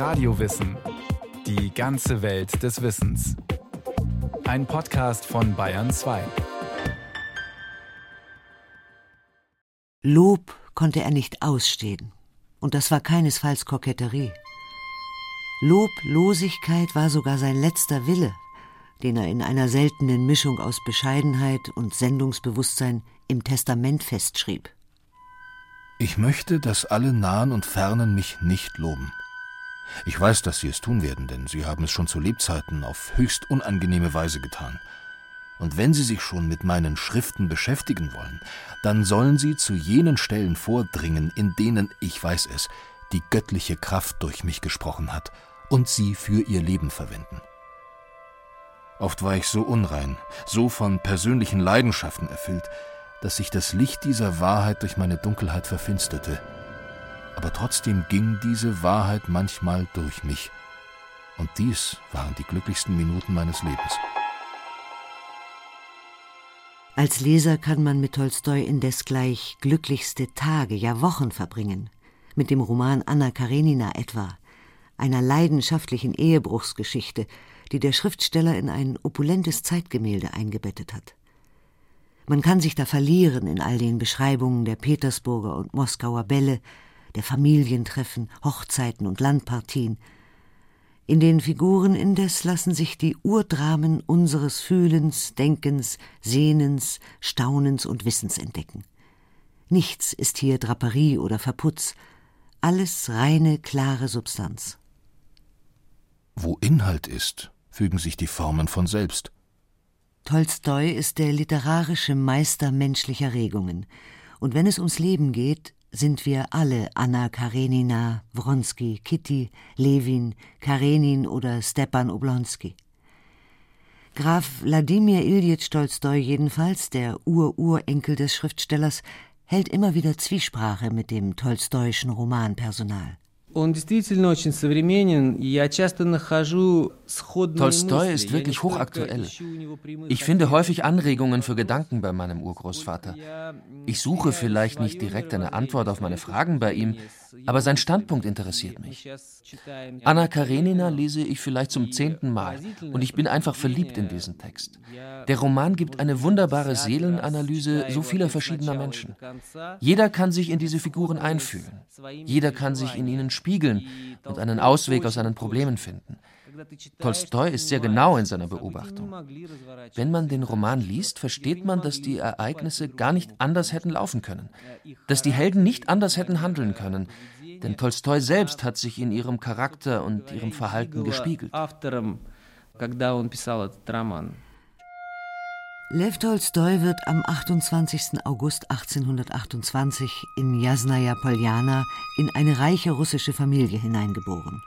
Radiowissen. Die ganze Welt des Wissens. Ein Podcast von Bayern 2. Lob konnte er nicht ausstehen. Und das war keinesfalls Koketterie. Loblosigkeit war sogar sein letzter Wille, den er in einer seltenen Mischung aus Bescheidenheit und Sendungsbewusstsein im Testament festschrieb. Ich möchte, dass alle Nahen und Fernen mich nicht loben. Ich weiß, dass Sie es tun werden, denn Sie haben es schon zu Lebzeiten auf höchst unangenehme Weise getan. Und wenn Sie sich schon mit meinen Schriften beschäftigen wollen, dann sollen Sie zu jenen Stellen vordringen, in denen, ich weiß es, die göttliche Kraft durch mich gesprochen hat und sie für ihr Leben verwenden. Oft war ich so unrein, so von persönlichen Leidenschaften erfüllt, dass sich das Licht dieser Wahrheit durch meine Dunkelheit verfinsterte. Aber trotzdem ging diese Wahrheit manchmal durch mich. Und dies waren die glücklichsten Minuten meines Lebens. Als Leser kann man mit Tolstoi indes gleich glücklichste Tage, ja Wochen verbringen. Mit dem Roman Anna Karenina etwa, einer leidenschaftlichen Ehebruchsgeschichte, die der Schriftsteller in ein opulentes Zeitgemälde eingebettet hat. Man kann sich da verlieren in all den Beschreibungen der Petersburger und Moskauer Bälle, der Familientreffen, Hochzeiten und Landpartien. In den Figuren indes lassen sich die Urdramen unseres Fühlens, Denkens, Sehnens, Staunens und Wissens entdecken. Nichts ist hier Draperie oder Verputz, alles reine, klare Substanz. Wo Inhalt ist, fügen sich die Formen von selbst. Tolstoi ist der literarische Meister menschlicher Regungen. Und wenn es ums Leben geht, sind wir alle Anna Karenina, Wronski, Kitty, Levin, Karenin oder Stepan Oblonski. Graf Wladimir Iljitsch Tolstoi jedenfalls, der Ururenkel des Schriftstellers, hält immer wieder Zwiesprache mit dem tolstoischen Romanpersonal. Tolstoi ist wirklich hochaktuell. Ich finde häufig Anregungen für Gedanken bei meinem Urgroßvater. Ich suche vielleicht nicht direkt eine Antwort auf meine Fragen bei ihm, aber sein Standpunkt interessiert mich. Anna Karenina lese ich vielleicht zum zehnten Mal und ich bin einfach verliebt in diesen Text. Der Roman gibt eine wunderbare Seelenanalyse so vieler verschiedener Menschen. Jeder kann sich in diese Figuren einfühlen. Jeder kann sich in ihnen spiegeln und einen Ausweg aus seinen Problemen finden. Tolstoi ist sehr genau in seiner Beobachtung. Wenn man den Roman liest, versteht man, dass die Ereignisse gar nicht anders hätten laufen können, dass die Helden nicht anders hätten handeln können, denn Tolstoi selbst hat sich in ihrem Charakter und ihrem Verhalten gespiegelt. Lev Tolstoi wird am 28. August 1828 in Jasnaja Poljana in eine reiche russische Familie hineingeboren.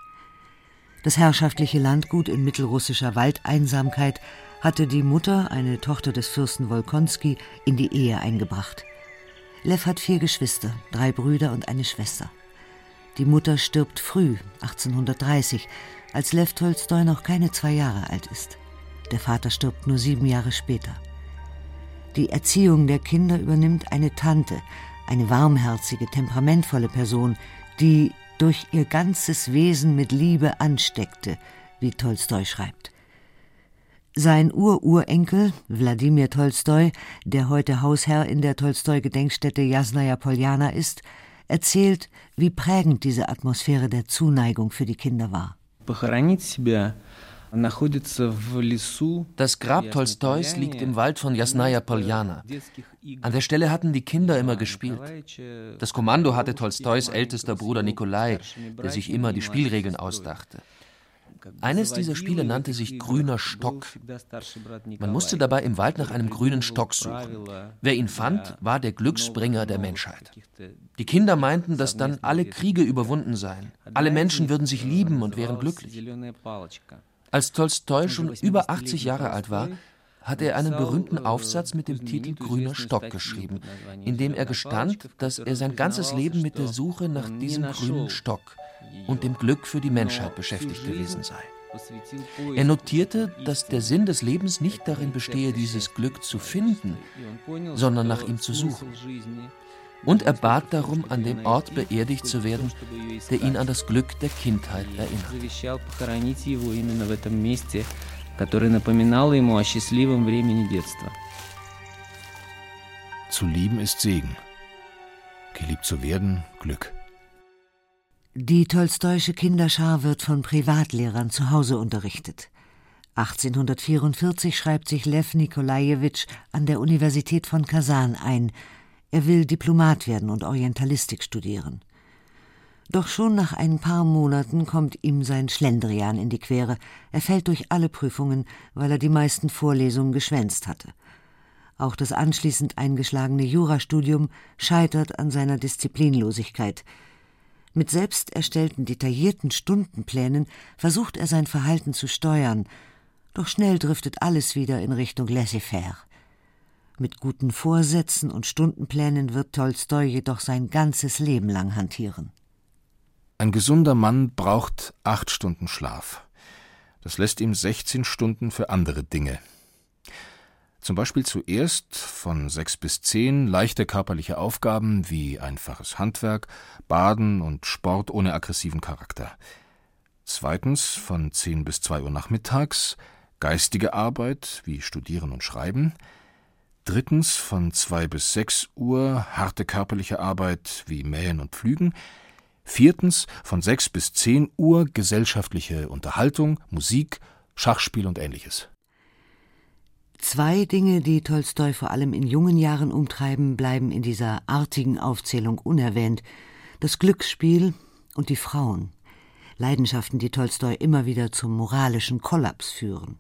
Das herrschaftliche Landgut in mittelrussischer Waldeinsamkeit hatte die Mutter, eine Tochter des Fürsten Wolkonski, in die Ehe eingebracht. Lev hat vier Geschwister, drei Brüder und eine Schwester. Die Mutter stirbt früh, 1830, als Lev Tolstoi noch keine zwei Jahre alt ist. Der Vater stirbt nur sieben Jahre später. Die Erziehung der Kinder übernimmt eine Tante, eine warmherzige, temperamentvolle Person, die durch ihr ganzes Wesen mit Liebe ansteckte, wie Tolstoi schreibt. Sein Ururenkel, Wladimir Tolstoi, der heute Hausherr in der Tolstoi-Gedenkstätte Jasnaja Poljana ist, erzählt, wie prägend diese Atmosphäre der Zuneigung für die Kinder war. Das Grab Tolstois liegt im Wald von Jasnaja Poljana. An der Stelle hatten die Kinder immer gespielt. Das Kommando hatte Tolstois ältester Bruder Nikolai, der sich immer die Spielregeln ausdachte. Eines dieser Spiele nannte sich Grüner Stock. Man musste dabei im Wald nach einem grünen Stock suchen. Wer ihn fand, war der Glücksbringer der Menschheit. Die Kinder meinten, dass dann alle Kriege überwunden seien. Alle Menschen würden sich lieben und wären glücklich. Als Tolstoi schon über 80 Jahre alt war, hat er einen berühmten Aufsatz mit dem Titel Grüner Stock geschrieben, in dem er gestand, dass er sein ganzes Leben mit der Suche nach diesem grünen Stock und dem Glück für die Menschheit beschäftigt gewesen sei. Er notierte, dass der Sinn des Lebens nicht darin bestehe, dieses Glück zu finden, sondern nach ihm zu suchen. Und er bat darum, an dem Ort beerdigt zu werden, der ihn an das Glück der Kindheit erinnert. Zu lieben ist Segen, geliebt zu werden Glück. Die tolstoische Kinderschar wird von Privatlehrern zu Hause unterrichtet. 1844 schreibt sich Lev Nikolajewitsch an der Universität von Kasan ein. Er will Diplomat werden und Orientalistik studieren. Doch schon nach ein paar Monaten kommt ihm sein Schlendrian in die Quere. Er fällt durch alle Prüfungen, weil er die meisten Vorlesungen geschwänzt hatte. Auch das anschließend eingeschlagene Jurastudium scheitert an seiner Disziplinlosigkeit. Mit selbst erstellten detaillierten Stundenplänen versucht er sein Verhalten zu steuern, doch schnell driftet alles wieder in Richtung laissez-faire. Mit guten Vorsätzen und Stundenplänen wird Tolstoi jedoch sein ganzes Leben lang hantieren. Ein gesunder Mann braucht acht Stunden Schlaf. Das lässt ihm 16 Stunden für andere Dinge, zum Beispiel zuerst von sechs bis zehn leichte körperliche Aufgaben wie einfaches Handwerk, Baden und Sport ohne aggressiven Charakter. Zweitens von zehn bis zwei Uhr nachmittags geistige Arbeit wie Studieren und Schreiben. Drittens von zwei bis sechs Uhr harte körperliche Arbeit wie Mähen und Pflügen. Viertens von sechs bis zehn Uhr gesellschaftliche Unterhaltung, Musik, Schachspiel und ähnliches. Zwei Dinge, die Tolstoi vor allem in jungen Jahren umtreiben, bleiben in dieser artigen Aufzählung unerwähnt: das Glücksspiel und die Frauen. Leidenschaften, die Tolstoi immer wieder zum moralischen Kollaps führen.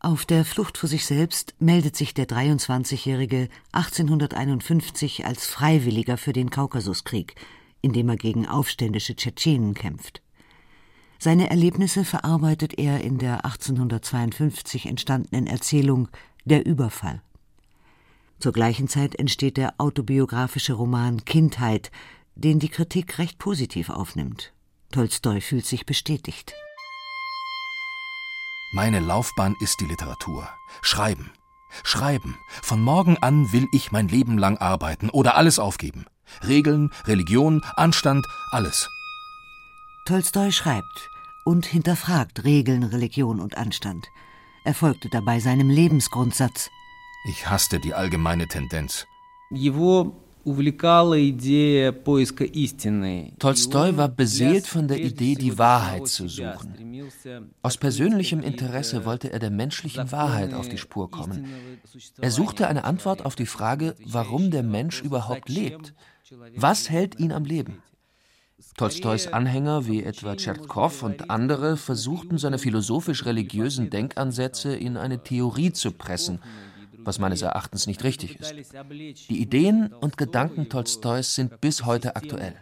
Auf der Flucht vor sich selbst meldet sich der 23-Jährige 1851 als Freiwilliger für den Kaukasuskrieg, in dem er gegen aufständische Tschetschenen kämpft. Seine Erlebnisse verarbeitet er in der 1852 entstandenen Erzählung Der Überfall. Zur gleichen Zeit entsteht der autobiografische Roman Kindheit, den die Kritik recht positiv aufnimmt. Tolstoi fühlt sich bestätigt. Meine Laufbahn ist die Literatur. Schreiben. Schreiben. Von morgen an will ich mein Leben lang arbeiten oder alles aufgeben. Regeln, Religion, Anstand, alles. Tolstoi schreibt und hinterfragt Regeln, Religion und Anstand. Er folgte dabei seinem Lebensgrundsatz. Ich hasste die allgemeine Tendenz. Tolstoi war beseelt von der Idee, die Wahrheit zu suchen. Aus persönlichem Interesse wollte er der menschlichen Wahrheit auf die Spur kommen. Er suchte eine Antwort auf die Frage, warum der Mensch überhaupt lebt. Was hält ihn am Leben? Tolstois Anhänger wie etwa Tschertkow und andere versuchten seine philosophisch-religiösen Denkansätze in eine Theorie zu pressen, was meines Erachtens nicht richtig ist. Die Ideen und Gedanken Tolstois sind bis heute aktuell.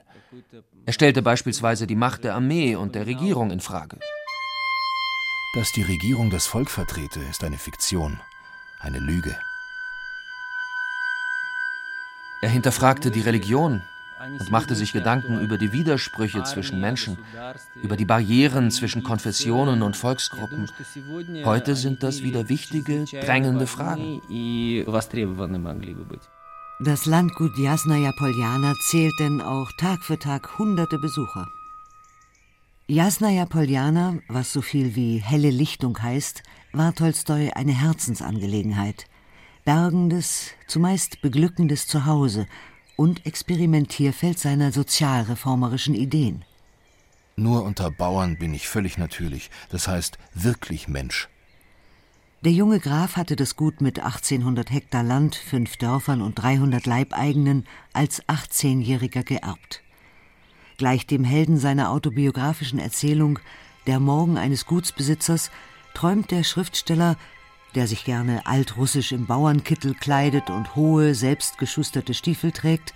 Er stellte beispielsweise die Macht der Armee und der Regierung in Frage. Dass die Regierung das Volk vertrete, ist eine Fiktion, eine Lüge. Er hinterfragte die Religion, und machte sich Gedanken über die Widersprüche zwischen Menschen, über die Barrieren zwischen Konfessionen und Volksgruppen. Heute sind das wieder wichtige, drängende Fragen. Das Landgut Jasnaja Poljana zählt denn auch Tag für Tag hunderte Besucher. Jasnaja Poljana, was so viel wie helle Lichtung heißt, war Tolstoi eine Herzensangelegenheit. Bergendes, zumeist beglückendes Zuhause und Experimentierfeld seiner sozialreformerischen Ideen. Nur unter Bauern bin ich völlig natürlich, das heißt wirklich Mensch. Der junge Graf hatte das Gut mit 1800 Hektar Land, fünf Dörfern und 300 Leibeigenen als 18-Jähriger geerbt. Gleich dem Helden seiner autobiografischen Erzählung Der Morgen eines Gutsbesitzers träumt der Schriftsteller der sich gerne altrussisch im Bauernkittel kleidet und hohe, selbstgeschusterte Stiefel trägt,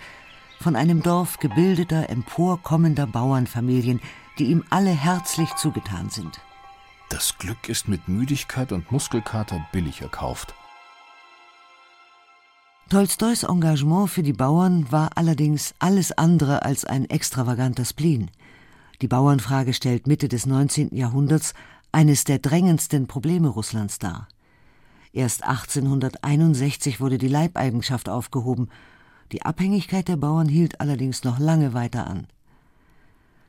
von einem Dorf gebildeter, emporkommender Bauernfamilien, die ihm alle herzlich zugetan sind. Das Glück ist mit Müdigkeit und Muskelkater billig erkauft. Tolstois Engagement für die Bauern war allerdings alles andere als ein extravaganter Spleen. Die Bauernfrage stellt Mitte des 19. Jahrhunderts eines der drängendsten Probleme Russlands dar. Erst 1861 wurde die Leibeigenschaft aufgehoben, Die Abhängigkeit der Bauern hielt allerdings noch lange weiter an.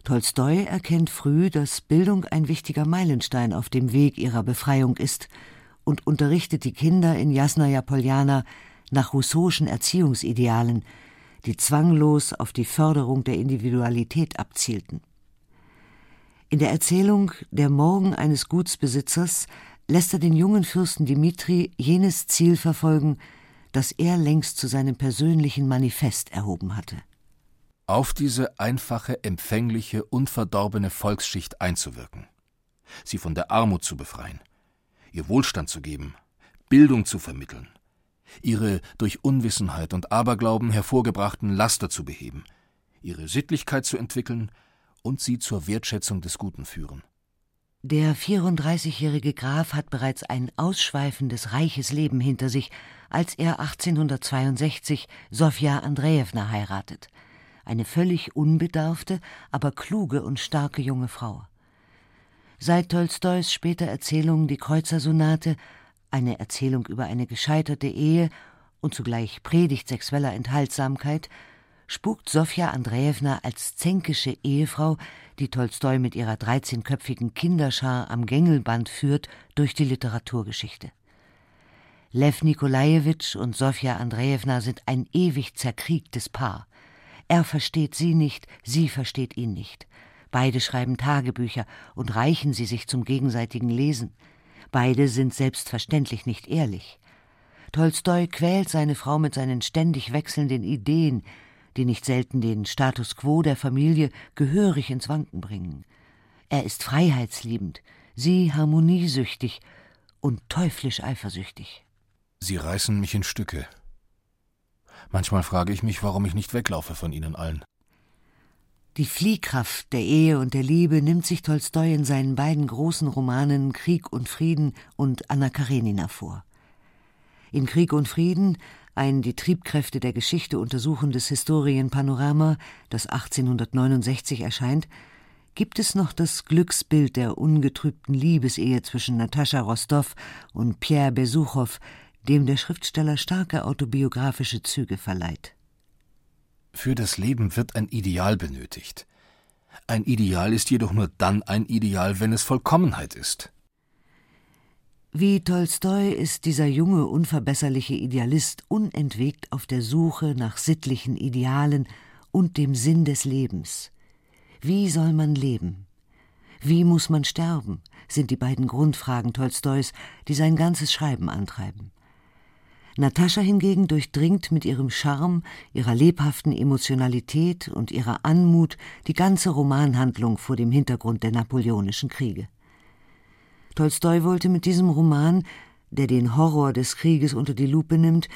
Tolstoi erkennt früh, dass Bildung ein wichtiger Meilenstein auf dem Weg ihrer Befreiung ist und unterrichtet die Kinder in Jasnaja Poljana nach russischen Erziehungsidealen, die zwanglos auf die Förderung der Individualität abzielten. In der Erzählung Der Morgen eines Gutsbesitzers lässt er den jungen Fürsten Dimitri jenes Ziel verfolgen, das er längst zu seinem persönlichen Manifest erhoben hatte. Auf diese einfache, empfängliche, unverdorbene Volksschicht einzuwirken, sie von der Armut zu befreien, ihr Wohlstand zu geben, Bildung zu vermitteln, ihre durch Unwissenheit und Aberglauben hervorgebrachten Laster zu beheben, ihre Sittlichkeit zu entwickeln und sie zur Wertschätzung des Guten führen. Der 34-jährige Graf hat bereits ein ausschweifendes, reiches Leben hinter sich, als er 1862 Sofja Andrejewna heiratet. Eine völlig unbedarfte, aber kluge und starke junge Frau. Seit Tolstois später Erzählung Die Kreuzersonate, eine Erzählung über eine gescheiterte Ehe und zugleich Predigt sexueller Enthaltsamkeit, spukt Sofja Andrejewna als zänkische Ehefrau, die Tolstoi mit ihrer dreizehnköpfigen Kinderschar am Gängelband führt, durch die Literaturgeschichte. Lew Nikolajewitsch und Sofja Andrejewna sind ein ewig zerkriegtes Paar. Er versteht sie nicht, sie versteht ihn nicht. Beide schreiben Tagebücher und reichen sie sich zum gegenseitigen Lesen. Beide sind selbstverständlich nicht ehrlich. Tolstoi quält seine Frau mit seinen ständig wechselnden Ideen, die nicht selten den Status quo der Familie gehörig ins Wanken bringen. Er ist freiheitsliebend, sie harmoniesüchtig und teuflisch eifersüchtig. Sie reißen mich in Stücke. Manchmal frage ich mich, warum ich nicht weglaufe von ihnen allen. Die Fliehkraft der Ehe und der Liebe nimmt sich Tolstoi in seinen beiden großen Romanen Krieg und Frieden und Anna Karenina vor. In Krieg und Frieden ein die Triebkräfte der Geschichte untersuchendes Historienpanorama, das 1869 erscheint, gibt es noch das Glücksbild der ungetrübten Liebesehe zwischen Natascha Rostow und Pierre Besuchow, dem der Schriftsteller starke autobiografische Züge verleiht. Für das Leben wird ein Ideal benötigt. Ein Ideal ist jedoch nur dann ein Ideal, wenn es Vollkommenheit ist. Wie Tolstoi ist dieser junge, unverbesserliche Idealist unentwegt auf der Suche nach sittlichen Idealen und dem Sinn des Lebens. Wie soll man leben? Wie muss man sterben? sind die beiden Grundfragen Tolstois, die sein ganzes Schreiben antreiben. Natascha hingegen durchdringt mit ihrem Charme, ihrer lebhaften Emotionalität und ihrer Anmut die ganze Romanhandlung vor dem Hintergrund der napoleonischen Kriege. Tolstoi wollte mit diesem Roman, der den Horror des Krieges unter die Lupe nimmt,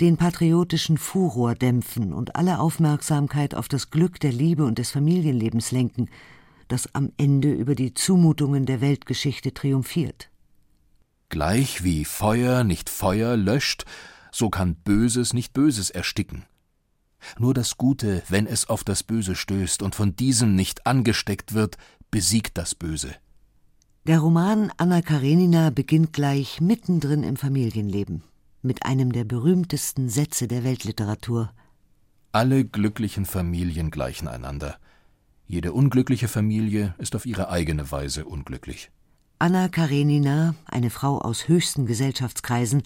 den patriotischen Furor dämpfen und alle Aufmerksamkeit auf das Glück der Liebe und des Familienlebens lenken, das am Ende über die Zumutungen der Weltgeschichte triumphiert. Gleich wie Feuer nicht Feuer löscht, so kann Böses nicht Böses ersticken. Nur das Gute, wenn es auf das Böse stößt und von diesem nicht angesteckt wird, besiegt das Böse. Der Roman Anna Karenina beginnt gleich mittendrin im Familienleben mit einem der berühmtesten Sätze der Weltliteratur. Alle glücklichen Familien gleichen einander. Jede unglückliche Familie ist auf ihre eigene Weise unglücklich. Anna Karenina, eine Frau aus höchsten Gesellschaftskreisen,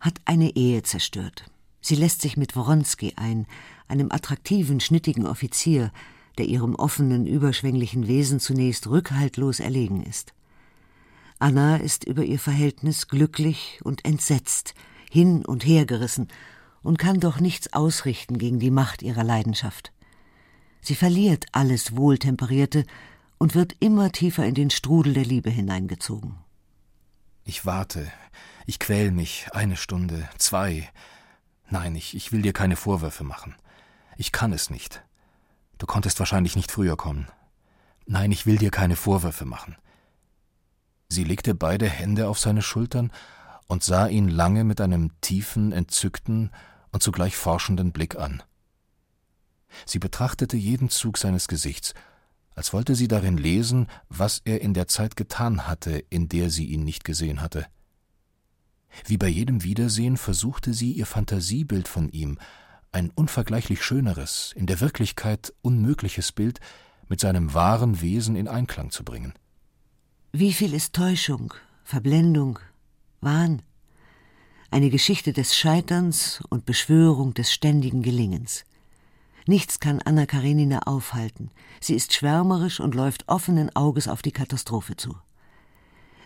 hat eine Ehe zerstört. Sie lässt sich mit Woronski ein, einem attraktiven, schnittigen Offizier, der ihrem offenen, überschwänglichen Wesen zunächst rückhaltlos erlegen ist. Anna ist über ihr Verhältnis glücklich und entsetzt, hin und her gerissen und kann doch nichts ausrichten gegen die Macht ihrer Leidenschaft. Sie verliert alles Wohltemperierte und wird immer tiefer in den Strudel der Liebe hineingezogen. Ich warte, ich quäl mich eine Stunde, zwei. Nein, ich, ich will dir keine Vorwürfe machen. Ich kann es nicht. Du konntest wahrscheinlich nicht früher kommen. Nein, ich will dir keine Vorwürfe machen. Sie legte beide Hände auf seine Schultern und sah ihn lange mit einem tiefen, entzückten und zugleich forschenden Blick an. Sie betrachtete jeden Zug seines Gesichts, als wollte sie darin lesen, was er in der Zeit getan hatte, in der sie ihn nicht gesehen hatte. Wie bei jedem Wiedersehen versuchte sie ihr Fantasiebild von ihm, ein unvergleichlich schöneres, in der Wirklichkeit unmögliches Bild mit seinem wahren Wesen in Einklang zu bringen. Wie viel ist Täuschung, Verblendung, Wahn? Eine Geschichte des Scheiterns und Beschwörung des ständigen Gelingens. Nichts kann Anna Karenina aufhalten. Sie ist schwärmerisch und läuft offenen Auges auf die Katastrophe zu.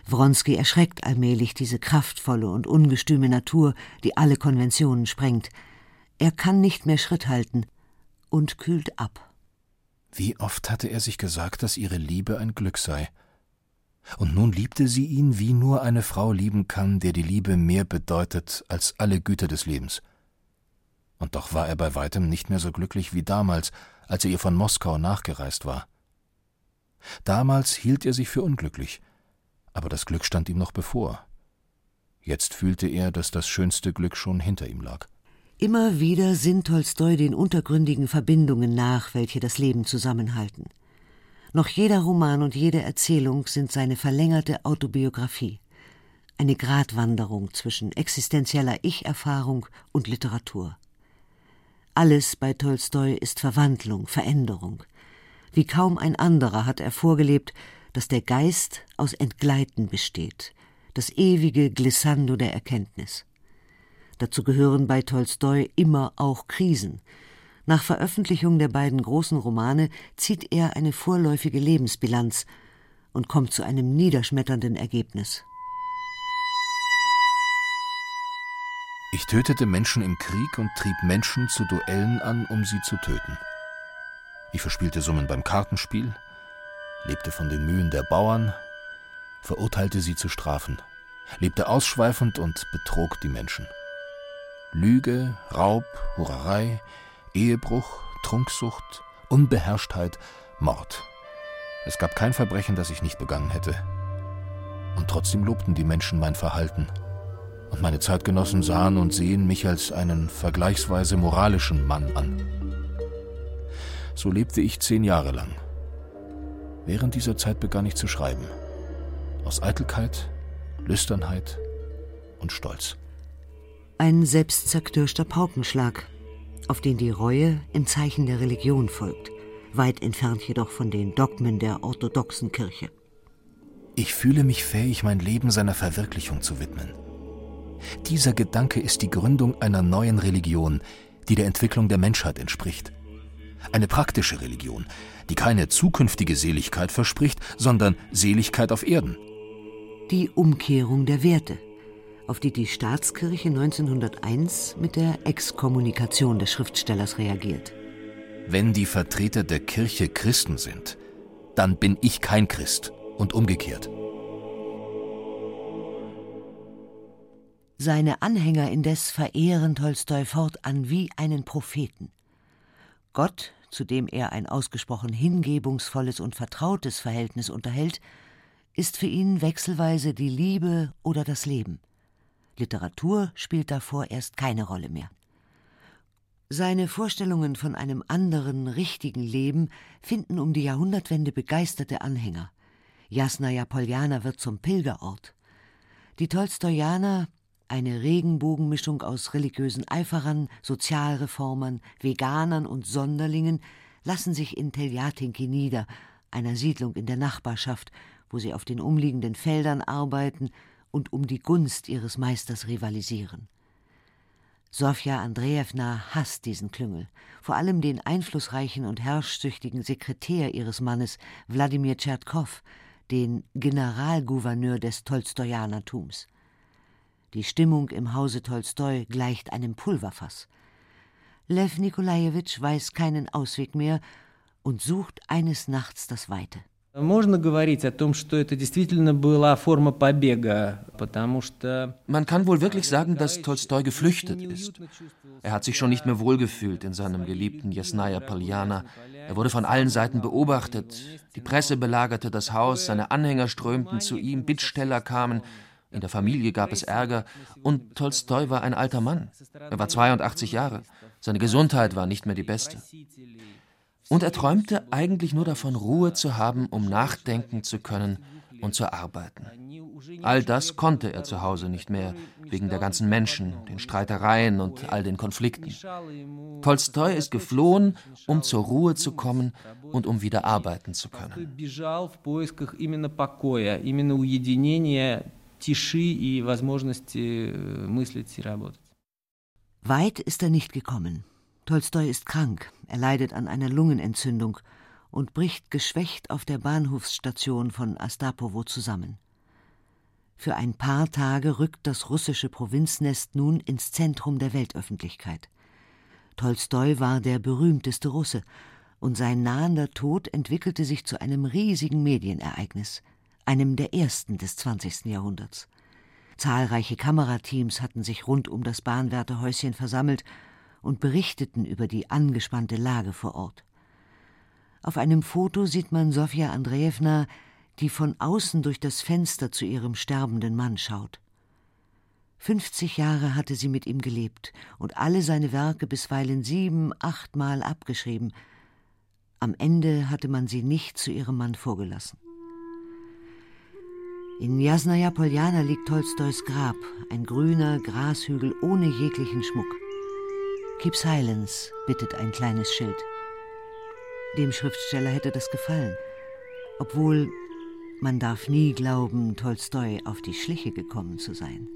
Wronski erschreckt allmählich diese kraftvolle und ungestüme Natur, die alle Konventionen sprengt. Er kann nicht mehr Schritt halten und kühlt ab. Wie oft hatte er sich gesagt, dass ihre Liebe ein Glück sei. Und nun liebte sie ihn, wie nur eine Frau lieben kann, der die Liebe mehr bedeutet als alle Güter des Lebens. Und doch war er bei weitem nicht mehr so glücklich wie damals, als er ihr von Moskau nachgereist war. Damals hielt er sich für unglücklich, aber das Glück stand ihm noch bevor. Jetzt fühlte er, dass das schönste Glück schon hinter ihm lag. Immer wieder sinnt Tolstoi den untergründigen Verbindungen nach, welche das Leben zusammenhalten. Noch jeder Roman und jede Erzählung sind seine verlängerte Autobiografie, eine Gratwanderung zwischen existenzieller Ich-Erfahrung und Literatur. Alles bei Tolstoi ist Verwandlung, Veränderung. Wie kaum ein anderer hat er vorgelebt, dass der Geist aus Entgleiten besteht, das ewige Glissando der Erkenntnis. Dazu gehören bei Tolstoi immer auch Krisen. Nach Veröffentlichung der beiden großen Romane zieht er eine vorläufige Lebensbilanz und kommt zu einem niederschmetternden Ergebnis. Ich tötete Menschen im Krieg und trieb Menschen zu Duellen an, um sie zu töten. Ich verspielte Summen beim Kartenspiel, lebte von den Mühen der Bauern, verurteilte sie zu Strafen, lebte ausschweifend und betrog die Menschen. Lüge, Raub, Hurerei, Ehebruch, Trunksucht, Unbeherrschtheit, Mord. Es gab kein Verbrechen, das ich nicht begangen hätte. Und trotzdem lobten die Menschen mein Verhalten. Und meine Zeitgenossen sahen und sehen mich als einen vergleichsweise moralischen Mann an. So lebte ich zehn Jahre lang. Während dieser Zeit begann ich zu schreiben. Aus Eitelkeit, Lüsternheit und Stolz. Ein selbstzerknirschter Paukenschlag, auf den die Reue im Zeichen der Religion folgt, weit entfernt jedoch von den Dogmen der orthodoxen Kirche. Ich fühle mich fähig, mein Leben seiner Verwirklichung zu widmen. Dieser Gedanke ist die Gründung einer neuen Religion, die der Entwicklung der Menschheit entspricht. Eine praktische Religion, die keine zukünftige Seligkeit verspricht, sondern Seligkeit auf Erden. Die Umkehrung der Werte, auf die die Staatskirche 1901 mit der Exkommunikation des Schriftstellers reagiert. Wenn die Vertreter der Kirche Christen sind, dann bin ich kein Christ und umgekehrt. Seine Anhänger indes verehren Tolstoi fortan wie einen Propheten. Gott, zu dem er ein ausgesprochen hingebungsvolles und vertrautes Verhältnis unterhält, ist für ihn wechselweise die Liebe oder das Leben. Literatur spielt davor erst keine Rolle mehr. Seine Vorstellungen von einem anderen, richtigen Leben finden um die Jahrhundertwende begeisterte Anhänger. Jasnaja Poljana wird zum Pilgerort. Die Tolstojaner, eine Regenbogenmischung aus religiösen Eiferern, Sozialreformern, Veganern und Sonderlingen, lassen sich in Teljatinki nieder, einer Siedlung in der Nachbarschaft, wo sie auf den umliegenden Feldern arbeiten und um die Gunst ihres Meisters rivalisieren. Sofja Andrejewna hasst diesen Klüngel, vor allem den einflussreichen und herrschsüchtigen Sekretär ihres Mannes, Wladimir Tschertkow, den Generalgouverneur des Tolstojanertums. Die Stimmung im Hause Tolstoi gleicht einem Pulverfass. Lew Nikolajewitsch weiß keinen Ausweg mehr und sucht eines Nachts das Weite. Man kann wohl wirklich sagen, dass Tolstoi geflüchtet ist. Er hat sich schon nicht mehr wohlgefühlt in seinem geliebten Jasnaja Poljana. Er wurde von allen Seiten beobachtet. Die Presse belagerte das Haus, seine Anhänger strömten zu ihm, Bittsteller kamen. In der Familie gab es Ärger und Tolstoi war ein alter Mann. Er war 82 Jahre. Seine Gesundheit war nicht mehr die beste. Und er träumte eigentlich nur davon, Ruhe zu haben, um nachdenken zu können und zu arbeiten. All das konnte er zu Hause nicht mehr, wegen der ganzen Menschen, den Streitereien und all den Konflikten. Tolstoi ist geflohen, um zur Ruhe zu kommen und um wieder arbeiten zu können. Weit ist er nicht gekommen. Tolstoi ist krank, er leidet an einer Lungenentzündung und bricht geschwächt auf der Bahnhofsstation von Astapovo zusammen. Für ein paar Tage rückt das russische Provinznest nun ins Zentrum der Weltöffentlichkeit. Tolstoi war der berühmteste Russe, und sein nahender Tod entwickelte sich zu einem riesigen Medienereignis, einem der ersten des 20. Jahrhunderts. Zahlreiche Kamerateams hatten sich rund um das Bahnwärterhäuschen versammelt und berichteten über die angespannte Lage vor Ort. Auf einem Foto sieht man Sofja Andrejewna, die von außen durch das Fenster zu ihrem sterbenden Mann schaut. Fünfzig Jahre hatte sie mit ihm gelebt und alle seine Werke bisweilen sieben, achtmal abgeschrieben. Am Ende hatte man sie nicht zu ihrem Mann vorgelassen. In Jasnaja Poljana liegt Tolstois Grab, ein grüner Grashügel ohne jeglichen Schmuck. Keep silence, bittet ein kleines Schild. Dem Schriftsteller hätte das gefallen, obwohl man darf nie glauben, Tolstoi auf die Schliche gekommen zu sein.